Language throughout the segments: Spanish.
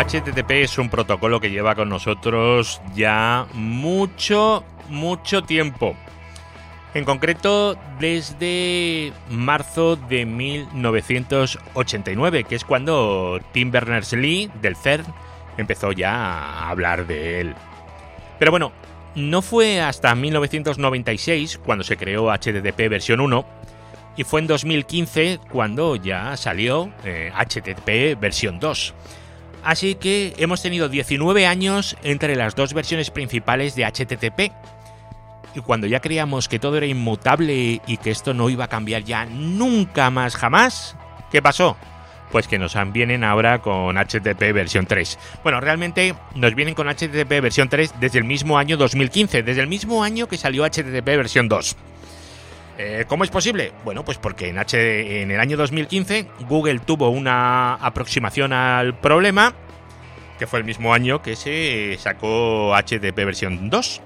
HTTP es un protocolo que lleva con nosotros ya mucho, mucho tiempo. En concreto, desde marzo de 1989, que es cuando Tim Berners-Lee del CERN empezó ya a hablar de él. Pero bueno, no fue hasta 1996 cuando se creó HTTP versión 1 y fue en 2015 cuando ya salió HTTP eh, versión 2. Así que hemos tenido 19 años entre las dos versiones principales de HTTP. Y cuando ya creíamos que todo era inmutable y que esto no iba a cambiar ya nunca más jamás, ¿qué pasó? Pues que nos vienen ahora con HTTP versión 3. Bueno, realmente nos vienen con HTTP versión 3 desde el mismo año 2015, desde el mismo año que salió HTTP versión 2. Eh, ¿Cómo es posible? Bueno, pues porque en, en el año 2015 Google tuvo una aproximación al problema, que fue el mismo año que se sacó HTTP versión 2.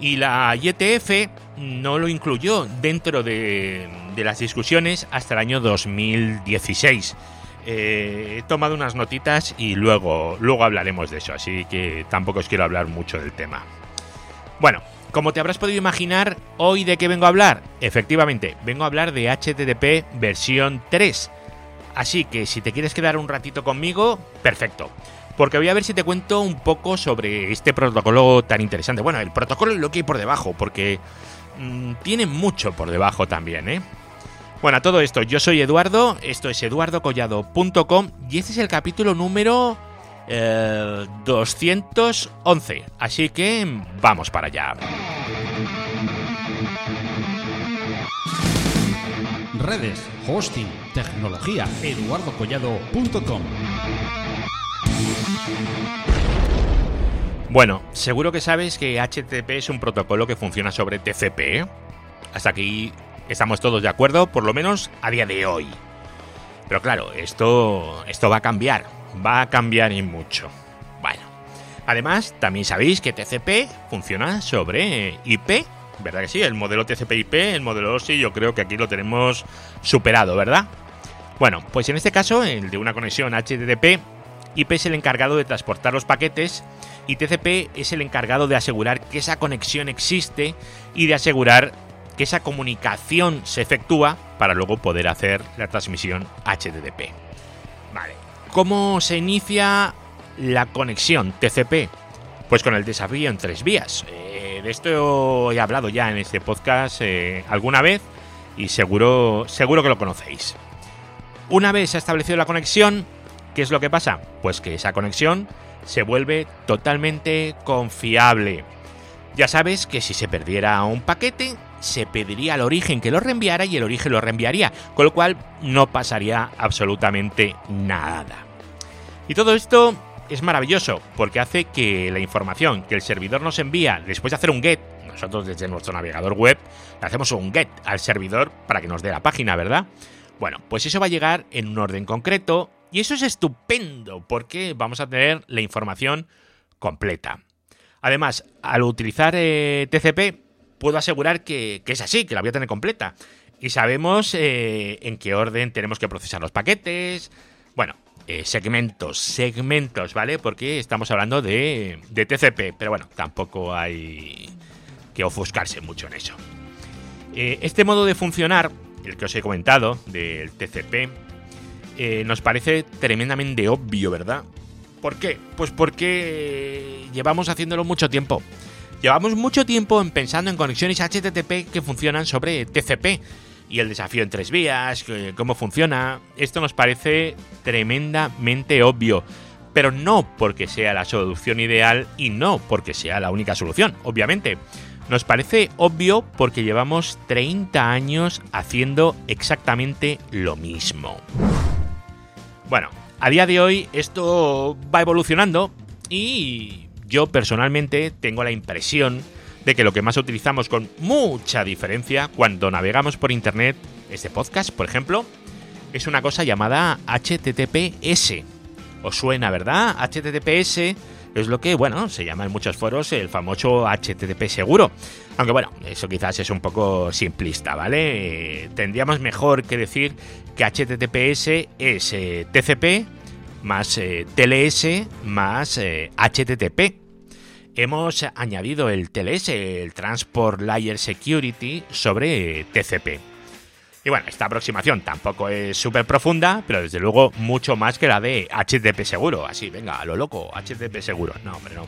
Y la IETF no lo incluyó dentro de, las discusiones hasta el año 2016. Eh, he tomado unas notitas y luego, luego hablaremos de eso, así que tampoco os quiero hablar mucho del tema. Bueno, como te habrás podido imaginar, hoy de qué vengo a hablar. Efectivamente, vengo a hablar de HTTP versión 3. Así que si te quieres quedar un ratito conmigo, perfecto. Porque voy a ver si te cuento un poco sobre este protocolo tan interesante. Bueno, el protocolo y lo que hay por debajo, porque mm, tiene mucho por debajo también, ¿eh? Bueno, a todo esto, yo soy Eduardo, esto es eduardocollado.com y este es el capítulo número 211. Eh, Así que vamos para allá. Redes, hosting, tecnología, eduardocollado.com. Bueno, seguro que sabes que HTTP es un protocolo que funciona sobre TCP. ¿eh? Hasta aquí estamos todos de acuerdo, por lo menos a día de hoy. Pero claro, esto, esto va a cambiar va a cambiar y mucho. Bueno, además también sabéis que TCP funciona sobre IP, ¿verdad que sí? El modelo TCP/IP, el modelo OSI, yo creo que aquí lo tenemos superado, ¿verdad? Bueno, pues en este caso, el de una conexión HTTP, IP es el encargado de transportar los paquetes y TCP es el encargado de asegurar que esa conexión existe y de asegurar que esa comunicación se efectúa para luego poder hacer la transmisión HTTP. ¿Cómo se inicia la conexión TCP? Pues con el desafío en tres vías. Eh, de esto he hablado ya en este podcast eh, alguna vez y seguro, seguro que lo conocéis. Una vez se ha establecido la conexión, ¿qué es lo que pasa? Pues que esa conexión se vuelve totalmente confiable. Ya sabes que si se perdiera un paquete, se pediría al origen que lo reenviara y el origen lo reenviaría, con lo cual no pasaría absolutamente nada. Y todo esto es maravilloso porque hace que la información que el servidor nos envía después de hacer un get, nosotros desde nuestro navegador web le hacemos un get al servidor para que nos dé la página, ¿verdad? Bueno, pues eso va a llegar en un orden concreto y eso es estupendo porque vamos a tener la información completa. Además, al utilizar eh, TCP, puedo asegurar que, es así, que la voy a tener completa. Y sabemos eh, en qué orden tenemos que procesar los paquetes. Bueno, eh, segmentos, segmentos, ¿vale? Porque estamos hablando de, de TCP, pero bueno, tampoco hay que ofuscarse mucho en eso. este modo de funcionar, el que os he comentado, del TCP, nos parece tremendamente obvio, ¿verdad? ¿Por qué? Pues porque llevamos haciéndolo mucho tiempo. Llevamos mucho tiempo pensando en conexiones HTTP que funcionan sobre TCP y el desafío en tres vías, cómo funciona. Esto nos parece tremendamente obvio, pero no porque sea la solución ideal y no porque sea la única solución, obviamente. Nos parece obvio porque llevamos 30 años haciendo exactamente lo mismo. Bueno, a día de hoy esto va evolucionando y yo personalmente tengo la impresión de que lo que más utilizamos con mucha diferencia cuando navegamos por Internet, este podcast, por ejemplo, es una cosa llamada HTTPS. ¿Os suena, verdad? HTTPS es lo que, bueno, se llama en muchos foros el famoso HTTP seguro. Aunque bueno, eso quizás es un poco simplista, ¿vale? tendríamos mejor que decir que HTTPS es eh, TCP más eh, TLS más HTTP. Eh, Hemos añadido el TLS, el Transport Layer Security, sobre TCP. Y bueno, esta aproximación tampoco es súper profunda, pero desde luego mucho más que la de HTTP seguro. Así, venga, a lo loco, HTTP seguro. No, hombre, no.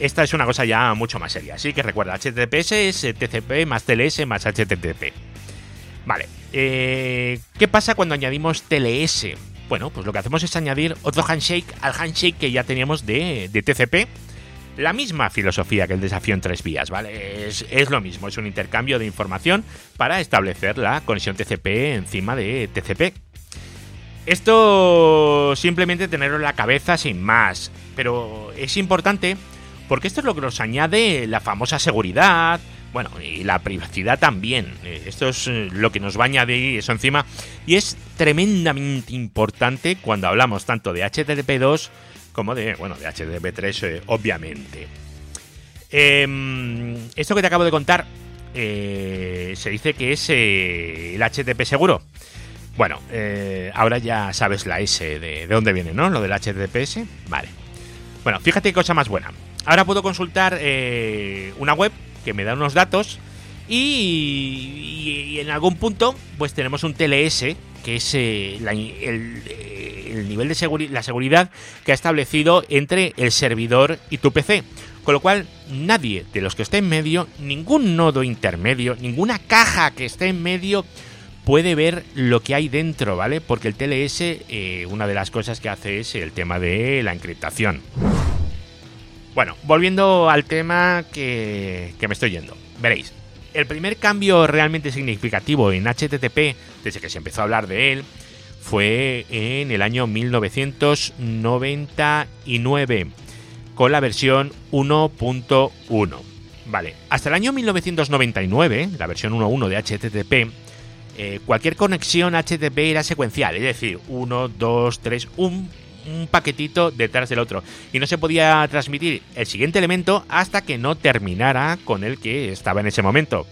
Esta es una cosa ya mucho más seria. Así que recuerda, HTTPS es TCP más TLS más HTTP. Vale, eh, ¿qué pasa cuando añadimos TLS? Bueno, pues lo que hacemos es añadir otro handshake al handshake que ya teníamos de, TCP. La misma filosofía que el desafío en tres vías, ¿vale? Es, es, lo mismo, es un intercambio de información para establecer la conexión TCP encima de TCP. Esto simplemente tenerlo en la cabeza sin más, pero es importante porque esto es lo que nos añade la famosa seguridad, bueno, y la privacidad también. Eh, esto es eh, lo que nos va a añadir eso encima. Y es tremendamente importante cuando hablamos tanto de HTTP2 como de, bueno, de HTTP3, eh, obviamente. Em, esto que te acabo de contar se dice que es el HTTP seguro. Bueno, ahora ya sabes la S de, de dónde viene, ¿no? Lo del HTTPS. Vale. Bueno, fíjate qué cosa más buena. Ahora puedo consultar una web que me da unos datos y, en algún punto pues tenemos un TLS que es eh, eh, el, nivel de seguridad, la seguridad que ha establecido entre el servidor y tu PC. Con lo cual, nadie de los que esté en medio, ningún nodo intermedio, ninguna caja que esté en medio, puede ver lo que hay dentro, ¿vale? Porque el TLS, eh, una de las cosas que hace es el tema de la encriptación. Bueno, volviendo al tema que, me estoy yendo. Veréis, el primer cambio realmente significativo en HTTP, desde que se empezó a hablar de él, fue en el año 1999, con la versión 1.1. Vale, hasta el año 1999, la versión 1.1 de HTTP, eh, cualquier conexión HTTP era secuencial, es decir, 1, 2, 3, un un paquetito detrás del otro y no se podía transmitir el siguiente elemento hasta que no terminara con el que estaba en ese momento.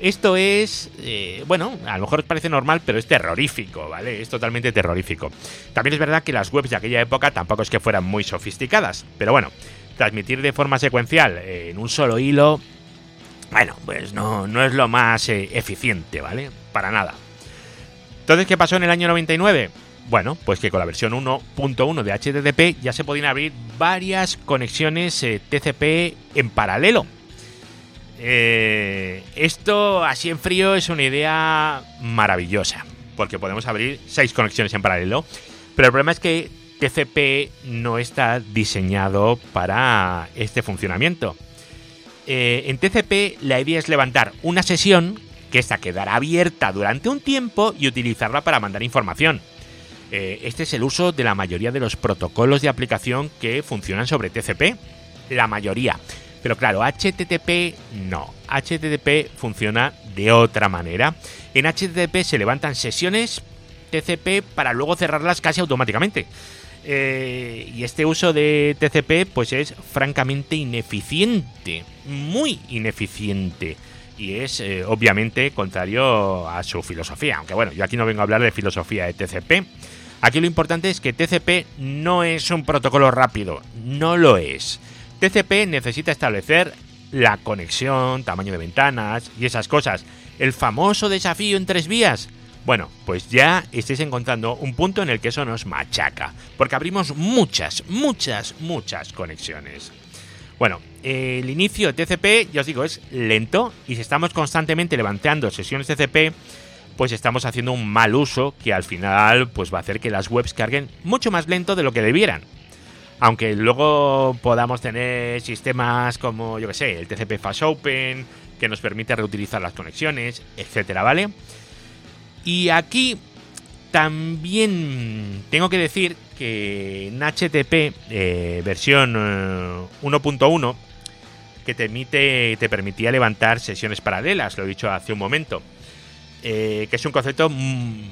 Esto es, eh, bueno, a lo mejor os parece normal, pero es terrorífico, ¿vale? Es totalmente terrorífico. También es verdad que las webs de aquella época tampoco es que fueran muy sofisticadas, pero bueno, transmitir de forma secuencial en un solo hilo, bueno, pues no, no es lo más eh, eficiente, ¿vale? Para nada. Entonces, ¿qué pasó en el año 99? Bueno, pues que con la versión 1.1 de HTTP ya se podían abrir varias conexiones eh, TCP en paralelo. Eh, esto así en frío es una idea maravillosa, porque podemos abrir seis conexiones en paralelo, pero el problema es que TCP no está diseñado para este funcionamiento. Eh, en TCP la idea es levantar una sesión que esta quedará abierta durante un tiempo y utilizarla para mandar información. Eh, este es el uso de la mayoría de los protocolos de aplicación que funcionan sobre TCP. La mayoría. Pero claro, HTTP no. HTTP funciona de otra manera. En HTTP se levantan sesiones TCP para luego cerrarlas casi automáticamente. Eh, y este uso de TCP pues es francamente ineficiente. Muy ineficiente y es eh, obviamente contrario a su filosofía. Aunque bueno, yo aquí no vengo a hablar de filosofía de TCP. Aquí lo importante es que TCP no es un protocolo rápido, no lo es. TCP necesita establecer la conexión, tamaño de ventanas y esas cosas. El famoso desafío en tres vías. Bueno, pues ya estáis encontrando un punto en el que eso nos machaca, porque abrimos muchas, muchas, muchas conexiones. Bueno, el inicio TCP, ya os digo, es lento y si estamos constantemente levantando sesiones TCP, pues estamos haciendo un mal uso que al final pues va a hacer que las webs carguen mucho más lento de lo que debieran. Aunque luego podamos tener sistemas como, yo que sé, el TCP Fast Open, que nos permite reutilizar las conexiones, etcétera, ¿vale? Y aquí también tengo que decir que en HTTP eh, versión 1.1 eh, que te, te permitía levantar sesiones paralelas, lo he dicho hace un momento. Eh, que es un concepto mm,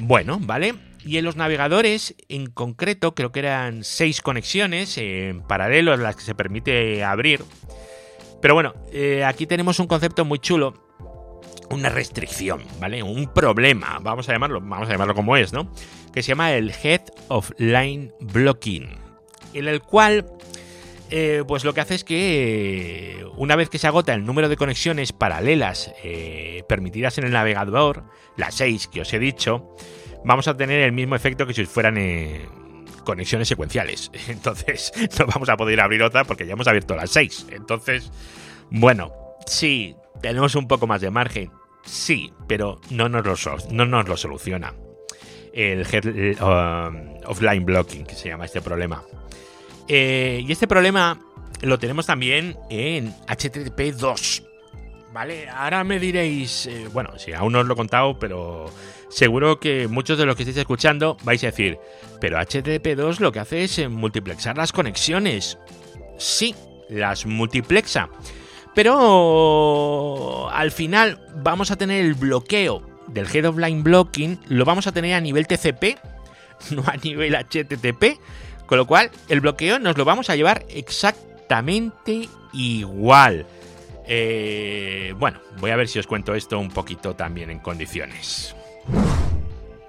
bueno, ¿vale? Y en los navegadores, en concreto, creo que eran seis conexiones en paralelo a las que se permite abrir. Pero bueno, eh, aquí tenemos un concepto muy chulo una restricción, ¿vale? Un problema, vamos a llamarlo, vamos a llamarlo como es, ¿no? Que se llama el Head of Line Blocking, en el cual eh, pues lo que hace es que eh, una vez que se agota el número de conexiones paralelas eh, permitidas en el navegador, las 6 que os he dicho, vamos a tener el mismo efecto que si fueran conexiones secuenciales. Entonces no vamos a poder abrir otra porque ya hemos abierto las 6. Entonces, bueno, sí, tenemos un poco más de margen. Sí, pero no nos lo, soluciona. El Head of Line Blocking, que se llama este problema. Eh, y este problema lo tenemos también en HTTP 2. ¿Vale? Ahora me diréis, eh, bueno, si aún no os lo he contado, pero seguro que muchos de los que estáis escuchando vais a decir, pero HTTP 2 lo que hace es eh, multiplexar las conexiones. Sí, las multiplexa. Pero al final vamos a tener el bloqueo del Head of Line Blocking, lo vamos a tener a nivel TCP, no a nivel HTTP. Con lo cual, el bloqueo nos lo vamos a llevar exactamente igual. Eh, bueno, voy a ver si os cuento esto un poquito también en condiciones.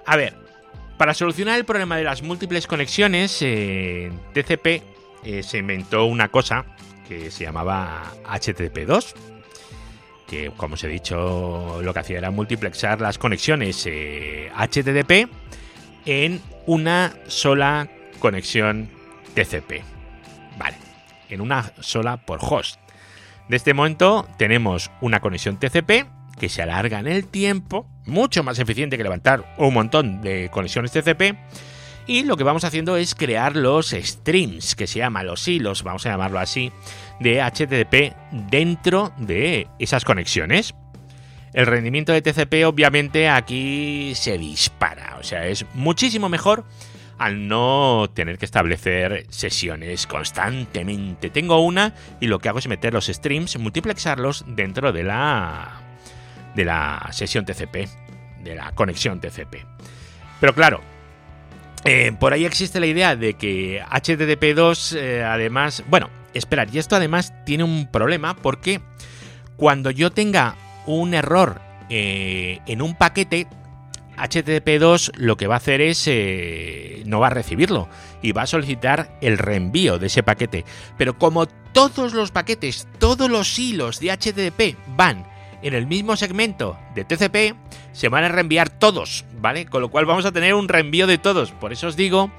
A ver, para solucionar el problema de las múltiples conexiones, en TCP eh, se inventó una cosa que se llamaba HTTP2, que como os he dicho, lo que hacía era multiplexar las conexiones HTTP eh, en una sola conexión TCP. Vale, en una sola por host. De este momento tenemos una conexión TCP que se alarga en el tiempo, mucho más eficiente que levantar un montón de conexiones TCP. Y lo que vamos haciendo es crear los streams, que se llaman los hilos, vamos a llamarlo así, de HTTP dentro de esas conexiones. El rendimiento de TCP obviamente aquí se dispara, o sea, es muchísimo mejor al no tener que establecer sesiones constantemente. Tengo una y lo que hago es meter los streams, multiplexarlos dentro de la de la sesión TCP, de la conexión TCP. Pero claro, eh, por ahí existe la idea de que HTTP2 eh, además, bueno, esperar, y esto además tiene un problema porque cuando yo tenga un error eh, en un paquete, HTTP2 lo que va a hacer es eh, no va a recibirlo y va a solicitar el reenvío de ese paquete. Pero como todos los paquetes, todos los hilos de HTTP van en el mismo segmento de TCP, se van a reenviar todos, ¿vale? Con lo cual vamos a tener un reenvío de todos. Por eso os digo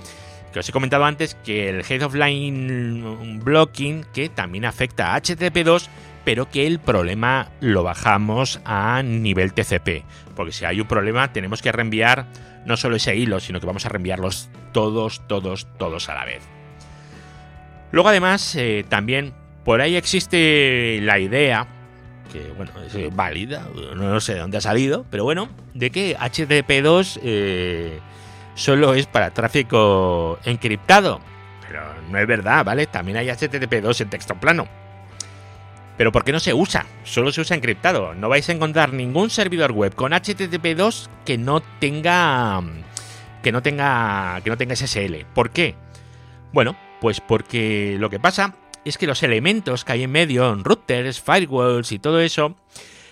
que os he comentado antes que el Head of Line Blocking, que también afecta a HTTP2, pero que el problema lo bajamos a nivel TCP. Porque si hay un problema, tenemos que reenviar no solo ese hilo, sino que vamos a reenviarlos todos, todos, todos a la vez. Luego, además, eh, también por ahí existe la idea, que bueno, es válida, no sé de dónde ha salido, pero bueno, de que HTTP2 eh, solo es para tráfico encriptado. Pero no es verdad, ¿vale? También hay HTTP2 en texto plano. Pero ¿por qué no se usa? Solo se usa encriptado. No vais a encontrar ningún servidor web con HTTP2 que no tenga que no tenga que no tenga SSL. ¿Por qué? Bueno, pues porque lo que pasa es que los elementos que hay en medio, en routers, firewalls y todo eso,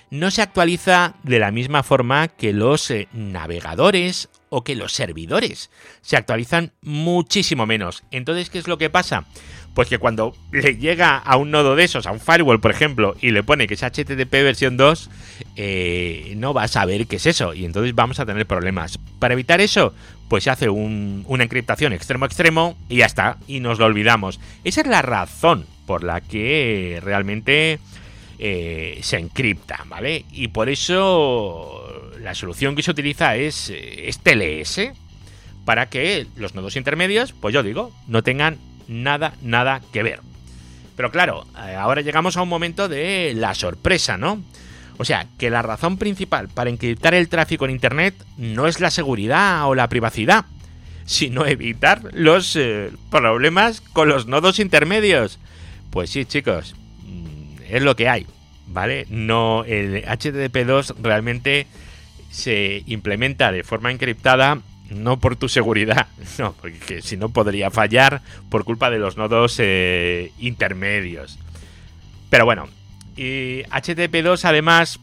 no se actualiza de la misma forma que los eh, navegadores o que los servidores. Se actualizan muchísimo menos. Entonces, ¿qué es lo que pasa? Pues que cuando le llega a un nodo de esos, a un firewall, por ejemplo, y le pone que es HTTP versión 2, eh, no va a saber qué es eso. Y entonces vamos a tener problemas. Para evitar eso, pues se hace una encriptación extremo a extremo y ya está. Y nos lo olvidamos. Esa es la razón por la que realmente eh, se encripta, ¿vale? Y por eso la solución que se utiliza es, eh, es TLS para que los nodos intermedios, pues yo digo, no tengan nada, nada que ver. Pero claro, eh, ahora llegamos a un momento de la sorpresa, ¿no? O sea, que la razón principal para encriptar el tráfico en Internet no es la seguridad o la privacidad, sino evitar los eh, problemas con los nodos intermedios. Pues sí, chicos, mm, es lo que hay, ¿vale? No, el HTTP2 realmente se implementa de forma encriptada no por tu seguridad, no, porque si no podría fallar por culpa de los nodos eh, intermedios. Pero bueno, y HTTP2 además,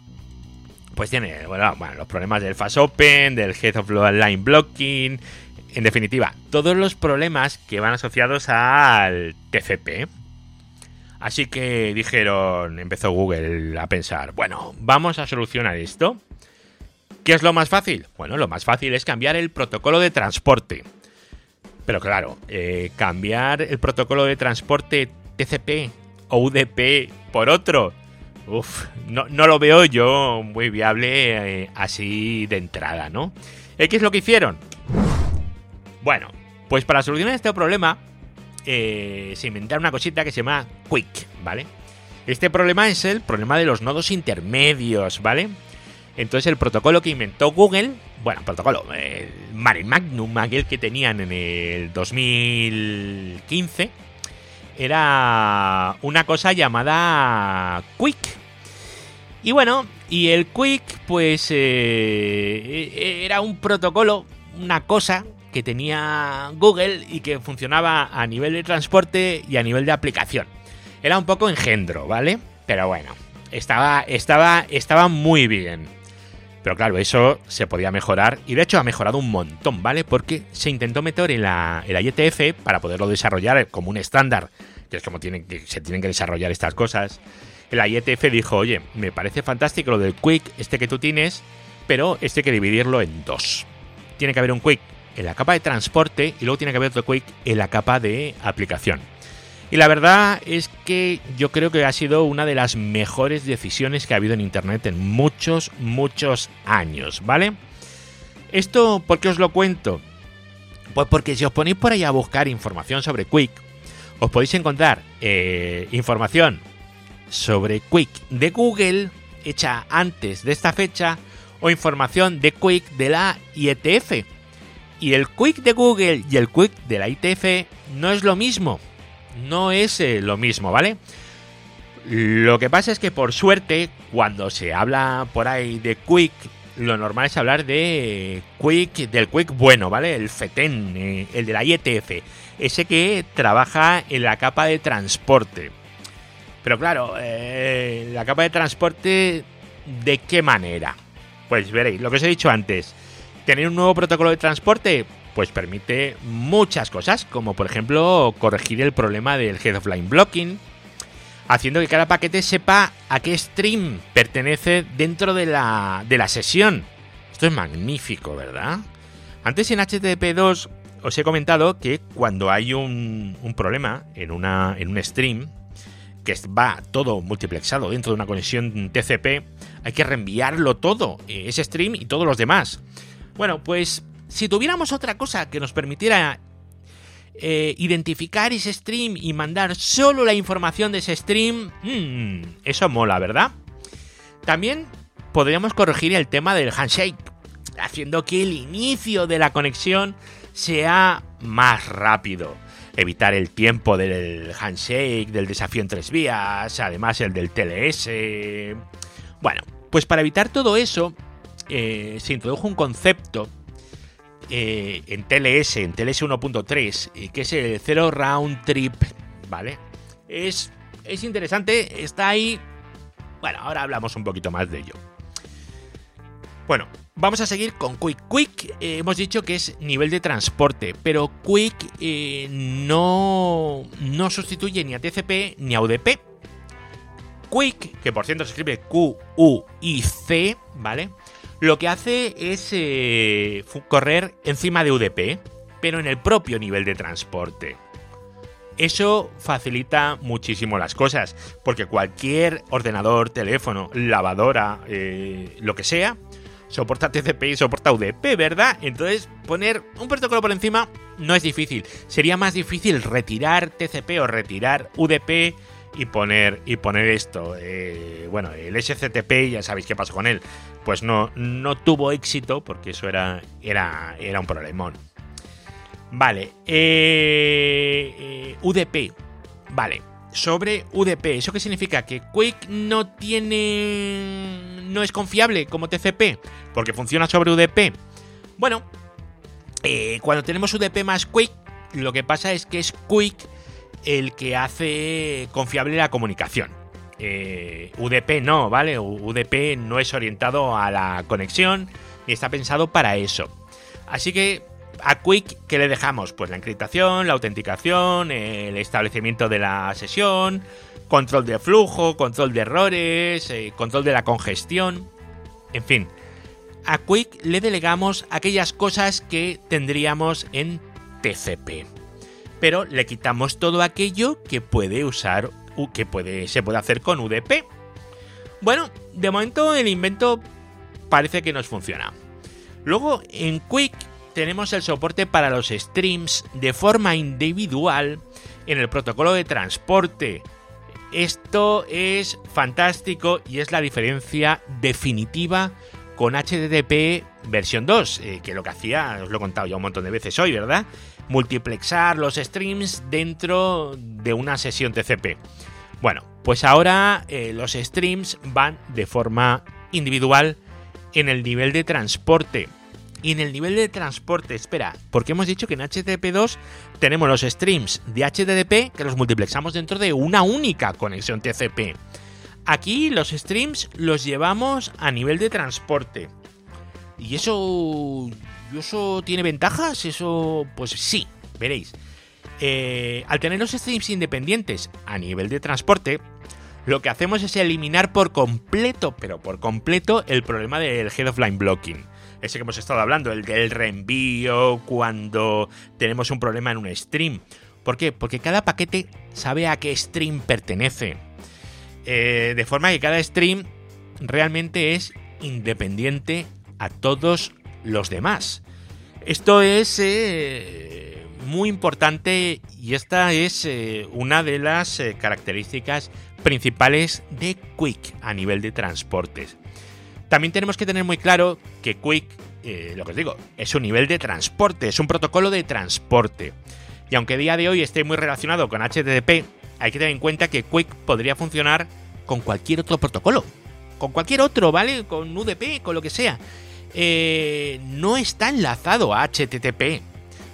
pues tiene bueno, los problemas del Fast Open, del Head of Line Blocking, en definitiva, todos los problemas que van asociados al TCP. Así que dijeron, empezó Google a pensar, bueno, vamos a solucionar esto. ¿Qué es lo más fácil? Bueno, lo más fácil es cambiar el protocolo de transporte. Pero claro, eh, cambiar el protocolo de transporte TCP o UDP por otro, uf, no, lo veo yo muy viable eh, así de entrada, ¿no? ¿Qué es lo que hicieron? Bueno, pues para solucionar este problema eh, se inventaron una cosita que se llama Quick, ¿vale? Este problema es el problema de los nodos intermedios, ¿vale? Entonces el protocolo que inventó Google, bueno, protocolo, el Mare Magnum, aquel que tenían en el 2015, era una cosa llamada Quick. Y bueno, y el Quick pues eh, era un protocolo, una cosa que tenía Google y que funcionaba a nivel de transporte y a nivel de aplicación. Era un poco engendro, ¿vale? Pero bueno, estaba, estaba, estaba muy bien. Pero claro, eso se podía mejorar y de hecho ha mejorado un montón, ¿vale? Porque se intentó meter en la, IETF para poderlo desarrollar como un estándar, que es como se tienen que desarrollar estas cosas. La IETF dijo, oye, me parece fantástico lo del Quick, este que tú tienes, pero este hay que dividirlo en dos. Tiene que haber un Quick en la capa de transporte y luego tiene que haber otro Quick en la capa de aplicación. Y la verdad es que yo creo que ha sido una de las mejores decisiones que ha habido en Internet en muchos, muchos años, ¿vale? ¿Esto por qué os lo cuento? Pues porque si os ponéis por ahí a buscar información sobre Quick, os podéis encontrar eh, información sobre Quick de Google hecha antes de esta fecha o información de Quick de la IETF, y el Quick de Google y el Quick de la ITF no es lo mismo. No es eh, lo mismo, ¿vale? Lo que pasa es que por suerte, cuando se habla por ahí de Quick, lo normal es hablar de Quick, del Quick bueno, ¿vale? El FETEN, eh, el de la IETF, ese que trabaja en la capa de transporte. Pero claro, eh, la capa de transporte, ¿de qué manera? Pues veréis, lo que os he dicho antes, Tener un nuevo protocolo de transporte pues permite muchas cosas, como por ejemplo corregir el problema del head of line blocking, haciendo que cada paquete sepa a qué stream pertenece dentro de la, de la sesión. Esto es magnífico, ¿verdad? Antes en HTTP2 os he comentado que cuando hay un, problema en, una, en un stream, que va todo multiplexado dentro de una conexión TCP, hay que reenviarlo todo, eh, ese stream y todos los demás. Bueno, pues si tuviéramos otra cosa que nos permitiera eh, identificar ese stream y mandar solo la información de ese stream, mmm, eso mola, ¿verdad? También podríamos corregir el tema del handshake, haciendo que el inicio de la conexión sea más rápido. Evitar el tiempo del handshake, del desafío en tres vías, además el del TLS. Bueno, pues para evitar todo eso, eh, se introdujo un concepto eh, en TLS, en TLS 1.3, eh, que es el Zero Round Trip, ¿vale? Es, es interesante, está ahí. Bueno, ahora hablamos un poquito más de ello. Bueno, vamos a seguir con Quick. Quick hemos dicho que es nivel de transporte, pero Quick no, no sustituye ni a TCP ni a UDP. Quick, que por cierto se escribe Q-U-I-C, ¿vale? Lo que hace es eh, correr encima de UDP, pero en el propio nivel de transporte. Eso facilita muchísimo las cosas, porque cualquier ordenador, teléfono, lavadora, eh, lo que sea, soporta TCP y soporta UDP, ¿verdad? Entonces, poner un protocolo por encima no es difícil. Sería más difícil retirar TCP o retirar UDP y poner, y poner esto. Eh, bueno, el SCTP, ya sabéis qué pasó con él. Pues no, no tuvo éxito porque eso era, era, era un problemón. Vale, eh, eh, UDP. Vale, sobre UDP. ¿Eso qué significa? Que Quick no tiene. no es confiable como TCP, porque funciona sobre UDP. Bueno, cuando tenemos UDP más Quick, lo que pasa es que es Quick el que hace confiable la comunicación. Eh, UDP no, ¿vale? UDP no es orientado a la conexión ni está pensado para eso. Así que a Quick, ¿qué le dejamos? Pues la encriptación, la autenticación, el establecimiento de la sesión, control de flujo, control de errores, eh, control de la congestión, en fin. A Quick le delegamos aquellas cosas que tendríamos en TCP. Pero le quitamos todo aquello que puede usar, que puede, se puede hacer con UDP. Bueno, de momento el invento parece que nos funciona. Luego en Quick tenemos el soporte para los streams de forma individual en el protocolo de transporte. Esto es fantástico y es la diferencia definitiva con HTTP versión 2, eh, que lo que hacía, os lo he contado ya un montón de veces hoy, ¿verdad? Multiplexar los streams dentro de una sesión TCP. Bueno, pues ahora eh, los streams van de forma individual en el nivel de transporte. Y en el nivel de transporte, espera, porque hemos dicho que en HTTP2 tenemos los streams de HTTP que los multiplexamos dentro de una única conexión TCP. Aquí los streams los llevamos a nivel de transporte. ¿Y eso, eso tiene ventajas? Eso, pues sí, veréis. Eh, al tener los streams independientes a nivel de transporte, lo que hacemos es eliminar por completo, pero por completo, el problema del head of line blocking. Ese que hemos estado hablando, el del reenvío, cuando tenemos un problema en un stream. ¿Por qué? Porque cada paquete sabe a qué stream pertenece. Eh, de forma que cada stream realmente es independiente a todos los demás. Esto es eh, muy importante y esta es eh, una de las características principales de Quick a nivel de transportes. También tenemos que tener muy claro que Quick, lo que os digo, es un nivel de transporte, es un protocolo de transporte. Y aunque a día de hoy esté muy relacionado con HTTP, hay que tener en cuenta que Quick podría funcionar con cualquier otro protocolo. Con cualquier otro, ¿vale? Con UDP, con lo que sea. Eh, no está enlazado a HTTP.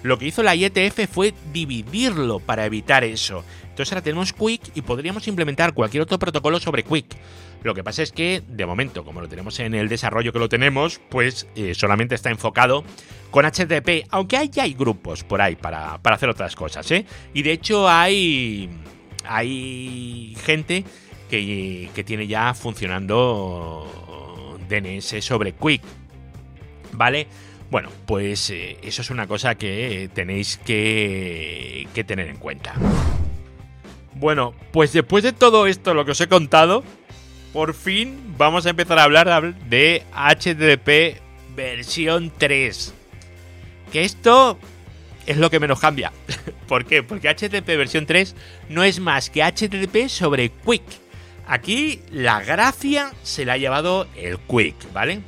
Lo que hizo la IETF fue dividirlo para evitar eso. Entonces ahora tenemos Quick y podríamos implementar cualquier otro protocolo sobre Quick. Lo que pasa es que, de momento, como lo tenemos en el desarrollo que lo tenemos, pues eh, solamente está enfocado con HTTP, aunque hay, hay grupos por ahí para, para hacer otras cosas, ¿eh? Y de hecho hay, hay gente que, tiene ya funcionando DNS sobre Quick. ¿Vale? Bueno, pues eh, eso es una cosa que tenéis que, que tener en cuenta. Bueno, pues después de todo esto, lo que os he contado, por fin vamos a empezar a hablar de HTTP versión 3. Que esto es lo que menos cambia. ¿Por qué? Porque HTTP versión 3 no es más que HTTP sobre Quick. Aquí la gracia se la ha llevado el Quick, ¿vale?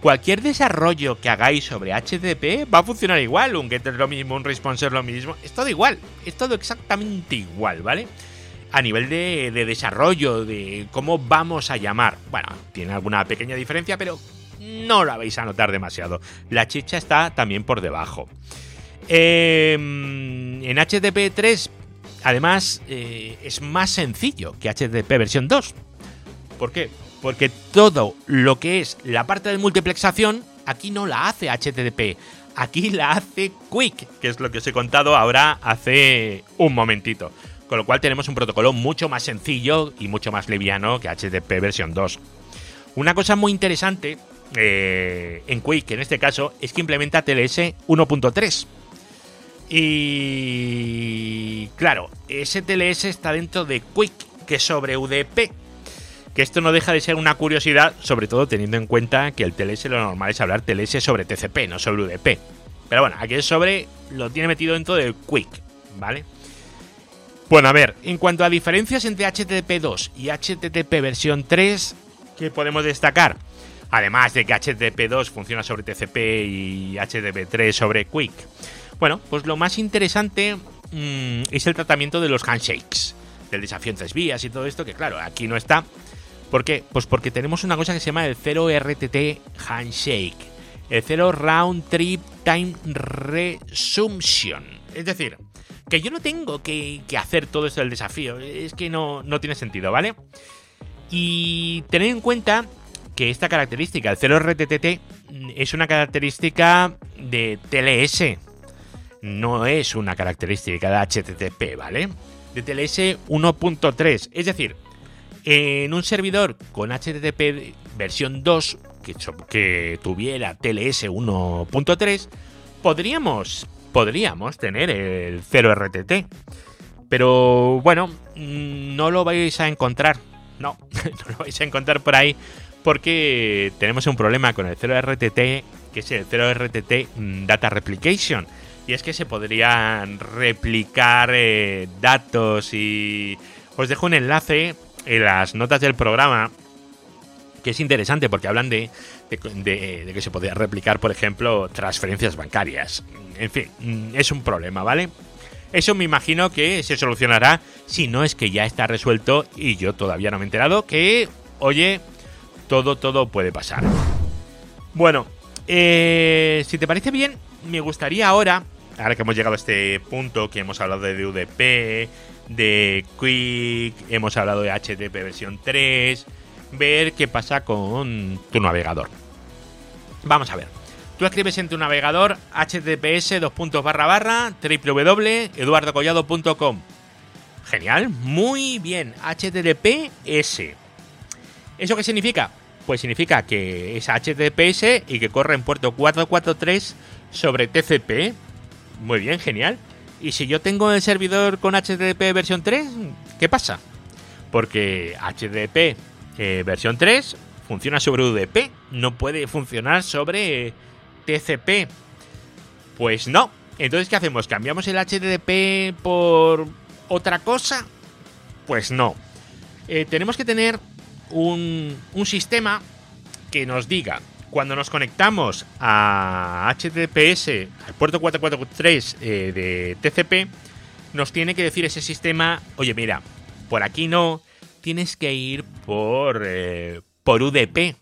Cualquier desarrollo que hagáis sobre HTTP va a funcionar igual, un getter es lo mismo, un response es lo mismo, es todo igual, es todo exactamente igual, ¿vale? A nivel de, desarrollo, de cómo vamos a llamar, bueno, tiene alguna pequeña diferencia, pero no la vais a notar demasiado. La chicha está también por debajo. Em, en HTTP 3 Además, eh, es más sencillo que HTTP versión 2. ¿Por qué? Porque todo lo que es la parte de multiplexación, aquí no la hace HTTP. Aquí la hace Quick, que es lo que os he contado ahora hace un momentito. Con lo cual tenemos un protocolo mucho más sencillo y mucho más liviano que HTTP versión 2. Una cosa muy interesante eh, en Quick, en este caso, es que implementa TLS 1.3. Y claro, ese TLS está dentro de Quick, que sobre UDP. Que esto no deja de ser una curiosidad, sobre todo teniendo en cuenta que el TLS lo normal es hablar TLS sobre TCP, no sobre UDP. Pero bueno, aquí es sobre. lo tiene metido dentro de Quick, ¿vale? Bueno, a ver, en cuanto a diferencias entre HTTP 2 y HTTP versión 3, ¿qué podemos destacar? Además de que HTTP 2 funciona sobre TCP y HTTP 3 sobre Quick. Bueno, pues lo más interesante mm, es el tratamiento de los handshakes, del desafío en tres vías y todo esto, que claro, aquí no está. ¿Por qué? Pues porque tenemos una cosa que se llama el 0RTT Handshake, el 0 Round Trip Time Resumption. Es decir, que yo no tengo que, hacer todo esto del desafío, es que no, no tiene sentido, ¿vale? Y tener en cuenta que esta característica, el 0RTTT, es una característica de TLS. No es una característica de HTTP, ¿vale? De TLS 1.3. Es decir, en un servidor con HTTP versión 2 que, tuviera TLS 1.3, podríamos, podríamos tener el 0RTT. Pero bueno, no lo vais a encontrar. No, no lo vais a encontrar por ahí porque tenemos un problema con el 0RTT, que es el 0RTT mm, Data Replication. Y es que se podrían replicar eh, datos y os dejo un enlace en las notas del programa que es interesante porque hablan de, que se podría replicar, por ejemplo, transferencias bancarias. En fin, mm, es un problema, ¿vale? Eso me imagino que se solucionará si no es que ya está resuelto y yo todavía no me he enterado que, oye, todo, todo puede pasar. Bueno, eh, si te parece bien, me gustaría ahora, ahora que hemos llegado a este punto, que hemos hablado de DUDP, de Quick, hemos hablado de HTTP versión 3, ver qué pasa con tu navegador. Vamos a ver. Tú escribes en tu navegador https www.eduardocollado.com. Genial, muy bien, https. ¿Eso qué significa? Pues significa que es HTTPS y que corre en puerto 443 sobre TCP. Muy bien, genial. ¿Y si yo tengo el servidor con HTTP versión 3? ¿Qué pasa? Porque HTTP eh, versión 3 funciona sobre UDP, no puede funcionar sobre TCP. Pues no. Entonces, ¿qué hacemos? ¿Cambiamos el HTTP por otra cosa? Pues no. Eh, tenemos que tener un, sistema que nos diga cuando nos conectamos a HTTPS, al puerto 443 eh, de TCP, nos tiene que decir ese sistema, oye, mira, por aquí no, tienes que ir por, eh, por UDP.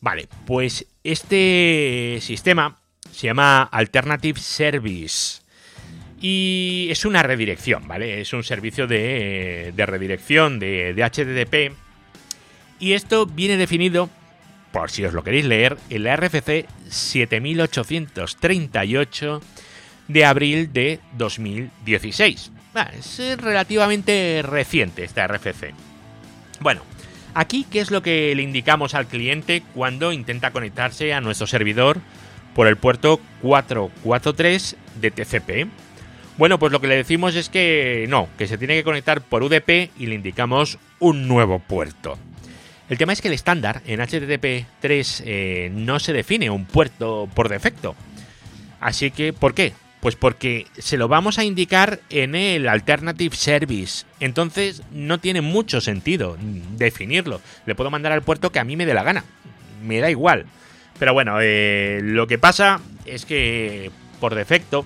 Vale, pues este sistema se llama Alternative Service y es una redirección, ¿vale? Es un servicio de, de redirección de, de HTTP y esto viene definido, por si os lo queréis leer, en la RFC 7838 de abril de 2016. es relativamente reciente esta RFC. Bueno, aquí, ¿qué es lo que le indicamos al cliente cuando intenta conectarse a nuestro servidor por el puerto 443 de TCP? Bueno, pues lo que le decimos es que no, que se tiene que conectar por UDP y le indicamos un nuevo puerto. El tema es que el estándar en HTTP 3 eh, no se define un puerto por defecto. Así que, ¿por qué? Pues porque se lo vamos a indicar en el Alternative Service. Entonces no tiene mucho sentido definirlo. Le puedo mandar al puerto que a mí me dé la gana. Me da igual. Pero bueno, eh, lo que pasa es que por defecto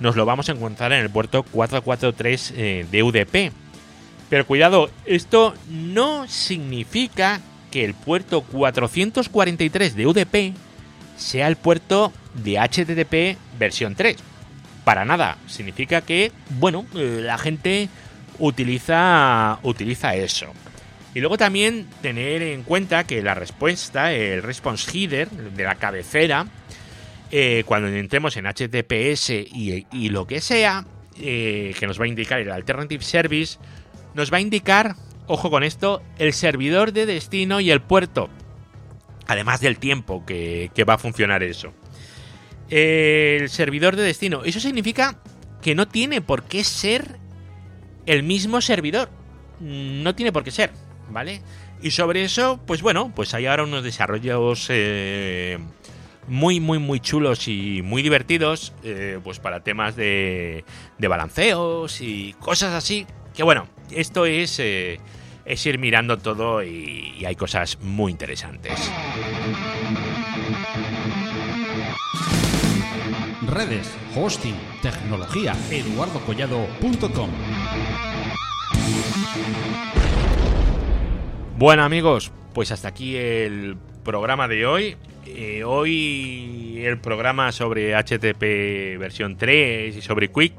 nos lo vamos a encontrar en el puerto 443 eh, de UDP. Pero cuidado, esto no significa que el puerto 443 de UDP sea el puerto de HTTP versión 3. Para nada, significa que, bueno, eh, la gente utiliza, utiliza eso. Y luego también tener en cuenta que la respuesta, el response header de la cabecera, eh, cuando entremos en HTTPS y, lo que sea, eh, que nos va a indicar el Alternative Service, nos va a indicar, ojo con esto, el servidor de destino y el puerto. Además del tiempo que, va a funcionar eso. El servidor de destino. Eso significa que no tiene por qué ser el mismo servidor. No tiene por qué ser, ¿vale? Y sobre eso, pues bueno, pues hay ahora unos desarrollos eh, muy, muy, muy chulos y muy divertidos, eh, pues para temas de, de balanceos y cosas así. Que bueno, esto es, eh, es ir mirando todo y, hay cosas muy interesantes. Redes, hosting, tecnología, eduardocollado.com. Bueno amigos, pues hasta aquí el programa de hoy. Eh, hoy el programa sobre HTTP versión 3 y sobre Quick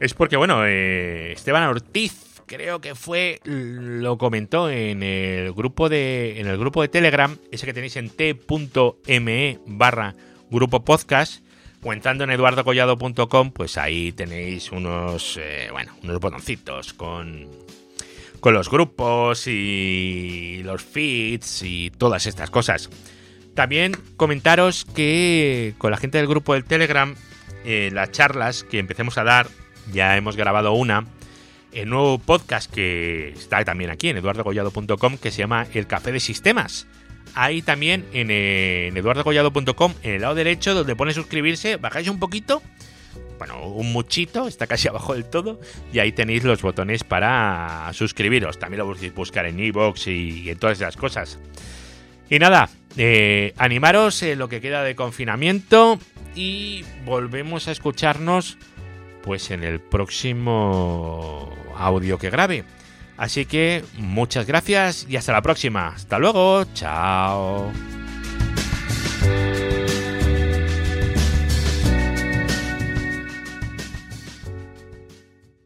es porque, bueno, eh, Esteban Ortiz creo que fue, lo comentó en el grupo de, en el grupo de Telegram, ese que tenéis en t.me barra grupo podcast, o entrando en eduardocollado.com, pues ahí tenéis unos, eh, bueno, unos botoncitos con, con los grupos y los feeds y todas estas cosas. También comentaros que con la gente del grupo del Telegram, eh, las charlas que empecemos a dar, ya hemos grabado una, el nuevo podcast que está también aquí en eduardogollado.com que se llama El Café de Sistemas. Ahí también en, en en el lado derecho, donde pone suscribirse, bajáis un poquito, bueno, un muchito, está casi abajo del todo, y ahí tenéis los botones para suscribiros. También lo podéis buscar en iVoox y, en todas esas cosas. Y nada, eh, animaros en lo que queda de confinamiento y volvemos a escucharnos pues en el próximo audio que grabe. Así que muchas gracias y hasta la próxima. Hasta luego. Chao.